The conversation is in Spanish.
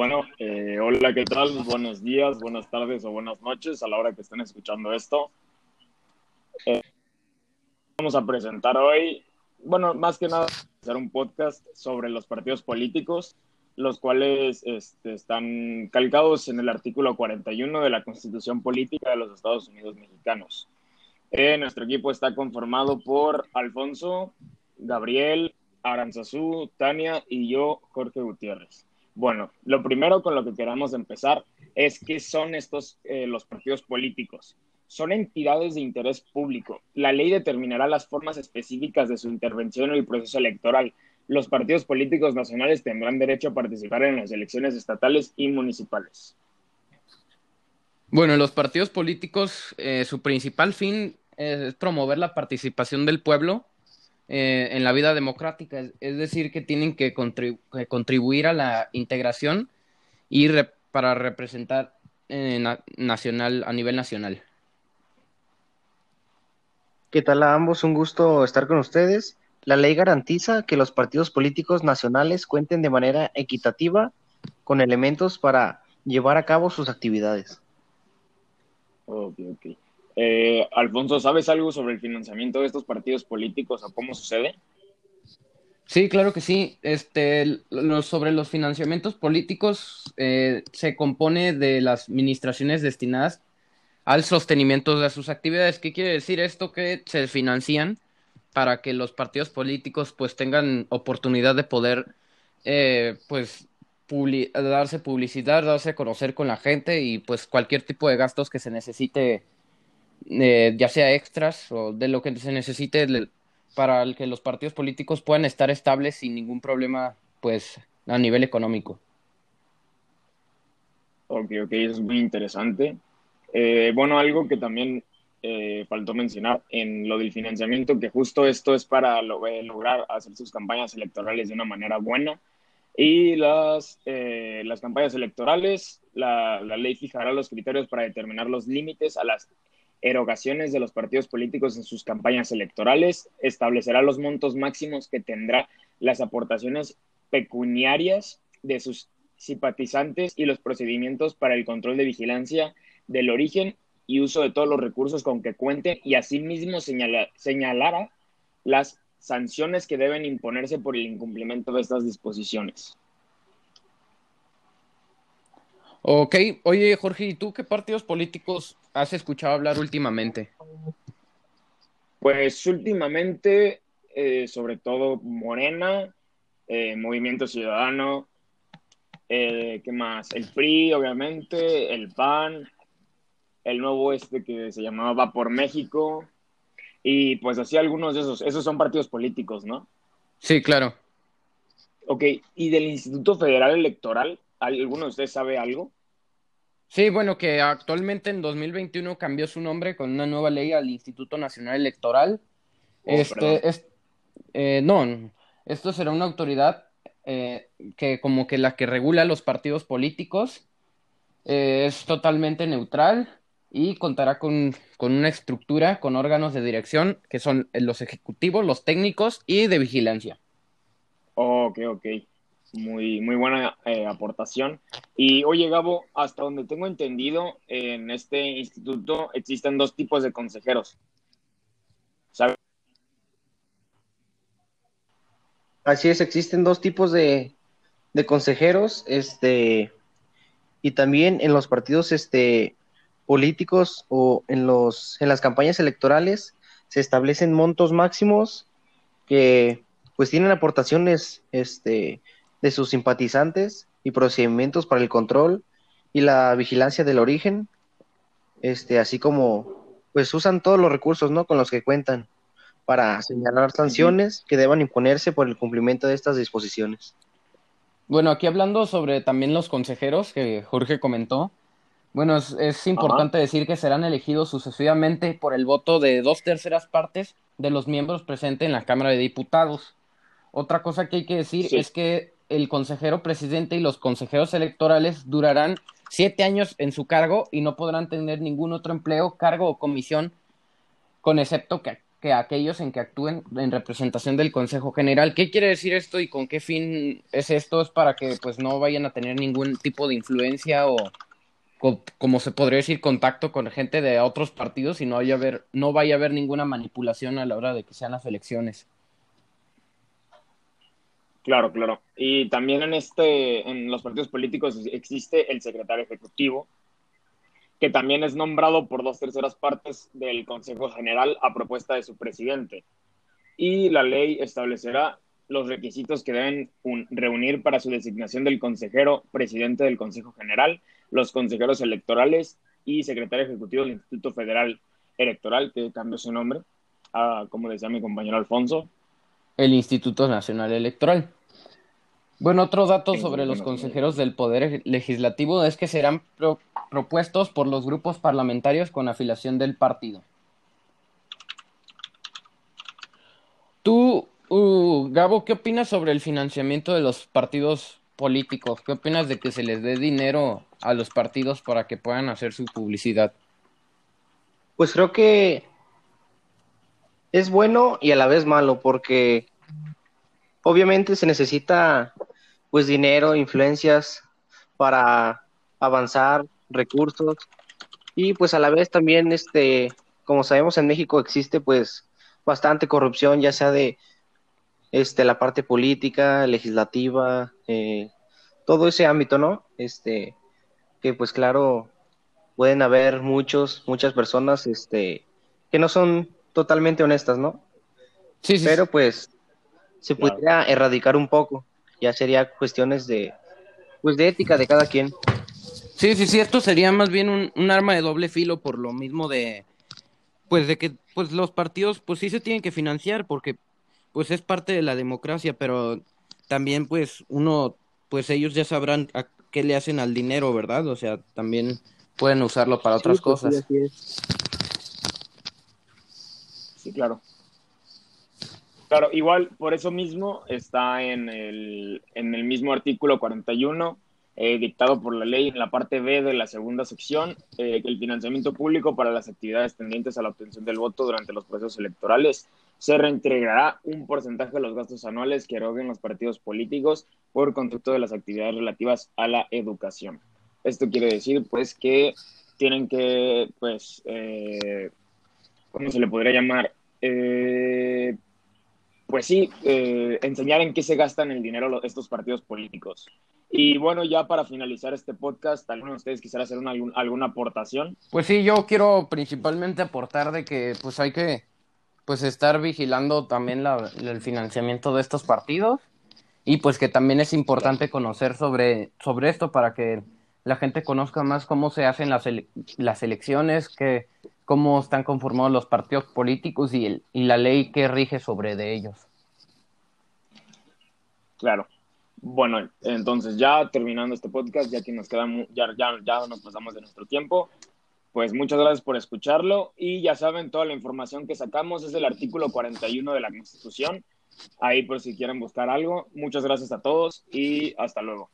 Bueno, eh, hola, ¿qué tal? Buenos días, buenas tardes o buenas noches a la hora que estén escuchando esto. Eh, vamos a presentar hoy, bueno, más que nada, hacer un podcast sobre los partidos políticos, los cuales este, están calcados en el artículo 41 de la Constitución Política de los Estados Unidos Mexicanos. Eh, nuestro equipo está conformado por Alfonso, Gabriel, Aranzazú, Tania y yo, Jorge Gutiérrez. Bueno, lo primero con lo que queramos empezar es qué son estos eh, los partidos políticos. Son entidades de interés público. La ley determinará las formas específicas de su intervención en el proceso electoral. Los partidos políticos nacionales tendrán derecho a participar en las elecciones estatales y municipales. Bueno, los partidos políticos, eh, su principal fin es promover la participación del pueblo eh, en la vida democrática, es, decir, que tienen que, contribuir a la integración y para representar eh, nacional, a nivel nacional. ¿Qué tal a ambos? Un gusto estar con ustedes. La ley garantiza que los partidos políticos nacionales cuenten de manera equitativa con elementos para llevar a cabo sus actividades. Ok, ok. Eh, Alfonso, ¿sabes algo sobre el financiamiento de estos partidos políticos o cómo sucede? Sí, claro que sí. Este, sobre los financiamientos políticos eh, se compone de las administraciones destinadas al sostenimiento de sus actividades. ¿Qué quiere decir esto? Que se financian para que los partidos políticos pues tengan oportunidad de poder eh, pues darse publicidad, darse a conocer con la gente y pues cualquier tipo de gastos que se necesite eh, ya sea extras o de lo que se necesite para que los partidos políticos puedan estar estables sin ningún problema, pues, a nivel económico. Ok, ok, es muy interesante. Eh, bueno, algo que también eh, faltó mencionar en lo del financiamiento, que justo esto es para lograr hacer sus campañas electorales de una manera buena. Y las, las campañas electorales, la, la ley fijará los criterios para determinar los límites a las erogaciones de los partidos políticos en sus campañas electorales, establecerá los montos máximos que tendrá las aportaciones pecuniarias de sus simpatizantes y los procedimientos para el control de vigilancia del origen y uso de todos los recursos con que cuenten y asimismo señalará las sanciones que deben imponerse por el incumplimiento de estas disposiciones. Ok, oye Jorge, ¿y tú qué partidos políticos has escuchado hablar últimamente? Pues últimamente, eh, sobre todo Morena, eh, Movimiento Ciudadano, eh, ¿qué más? El PRI, obviamente, el PAN, el nuevo este que se llamaba Va por México, y pues así algunos de esos, esos son partidos políticos, ¿no? Sí, claro. Ok, ¿y del Instituto Federal Electoral? ¿Alguno de ustedes sabe algo? Sí, bueno, que actualmente en 2021 cambió su nombre con una nueva ley al Instituto Nacional Electoral. Oh, este, es, eh, no, esto será una autoridad eh, que como que la que regula los partidos políticos, eh, es totalmente neutral y contará con, con, una estructura, con órganos de dirección que son los ejecutivos, los técnicos y de vigilancia. ok, ok. Muy, muy buena eh, aportación. Y oye, Gabo, hasta donde tengo entendido, en este instituto existen dos tipos de consejeros. ¿Sabes? Así es, existen dos tipos de, de consejeros, este, y también en los partidos este, políticos o en, los, en las campañas electorales se establecen montos máximos que pues tienen aportaciones este, de sus simpatizantes y procedimientos para el control y la vigilancia del origen, este, así como pues usan todos los recursos ¿no? con los que cuentan para señalar sanciones que deban imponerse por el cumplimiento de estas disposiciones. Bueno, aquí hablando sobre también los consejeros que Jorge comentó, bueno, es, importante decir que serán elegidos sucesivamente por el voto de dos terceras partes de los miembros presentes en la Cámara de Diputados. Otra cosa que hay que decir es que el consejero presidente y los consejeros electorales durarán siete años en su cargo y no podrán tener ningún otro empleo, cargo o comisión, con excepto que que aquellos en que actúen en representación del Consejo General. ¿Qué quiere decir esto y con qué fin es esto? Es para que pues no vayan a tener ningún tipo de influencia o, como se podría decir, contacto con gente de otros partidos y no vaya a haber, no vaya a haber ninguna manipulación a la hora de que sean las elecciones. Claro, claro. Y también en este, en los partidos políticos existe el secretario ejecutivo, que también es nombrado por dos terceras partes del Consejo General a propuesta de su presidente. Y la ley establecerá los requisitos que deben reunir para su designación del consejero presidente del Consejo General, los consejeros electorales y secretario ejecutivo del Instituto Federal Electoral, que cambió su nombre, a, como decía mi compañero Alfonso. El Instituto Nacional Electoral. Bueno, otro dato sobre los consejeros del Poder Legislativo es que serán propuestos por los grupos parlamentarios con afiliación del partido. Tú, uh, Gabo, ¿qué opinas sobre el financiamiento de los partidos políticos? ¿Qué opinas de que se les dé dinero a los partidos para que puedan hacer su publicidad? Pues creo que es bueno y a la vez malo porque obviamente se necesita pues dinero, influencias para avanzar, recursos y pues a la vez también este como sabemos en México existe pues bastante corrupción ya sea de este la parte política, legislativa, eh, todo ese ámbito, ¿no? Este que pues claro pueden haber muchos muchas personas este que no son totalmente honestas, ¿no? Sí, sí. Pero pues se podría erradicar un poco ya sería cuestiones de, pues de ética de cada quien. Sí, sí, sí, esto sería más bien un, un, arma de doble filo por lo mismo de, pues de que, pues los partidos, pues sí se tienen que financiar porque, pues es parte de la democracia, pero también, pues uno, pues ellos ya sabrán a qué le hacen al dinero, ¿verdad? O sea, también pueden usarlo para otras pues cosas. sí, claro. Claro, igual por eso mismo está en el, en el mismo artículo 41, eh, dictado por la ley en la parte B de la segunda sección, eh, que el financiamiento público para las actividades tendientes a la obtención del voto durante los procesos electorales se reintegrará un porcentaje de los gastos anuales que eroguen los partidos políticos por conducto de las actividades relativas a la educación. Esto quiere decir, pues, que tienen que, pues, eh, ¿cómo se le podría llamar? Eh, pues sí, eh, enseñar en qué se gastan el dinero estos partidos políticos. Y bueno, ya para finalizar este podcast, ¿alguno de ustedes quisiera hacer una, alguna aportación? Pues sí, yo quiero principalmente aportar de que pues hay que pues estar vigilando también el financiamiento de estos partidos y pues que también es importante conocer sobre, sobre esto para que la gente conozca más cómo se hacen las, las elecciones, que cómo están conformados los partidos políticos y, el, y la ley que rige sobre de ellos. Claro. Bueno, entonces ya terminando este podcast, ya que nos queda, ya, ya, ya nos pasamos de nuestro tiempo, pues muchas gracias por escucharlo y ya saben, toda la información que sacamos es del artículo 41 de la Constitución. Ahí por si quieren buscar algo. Muchas gracias a todos y hasta luego.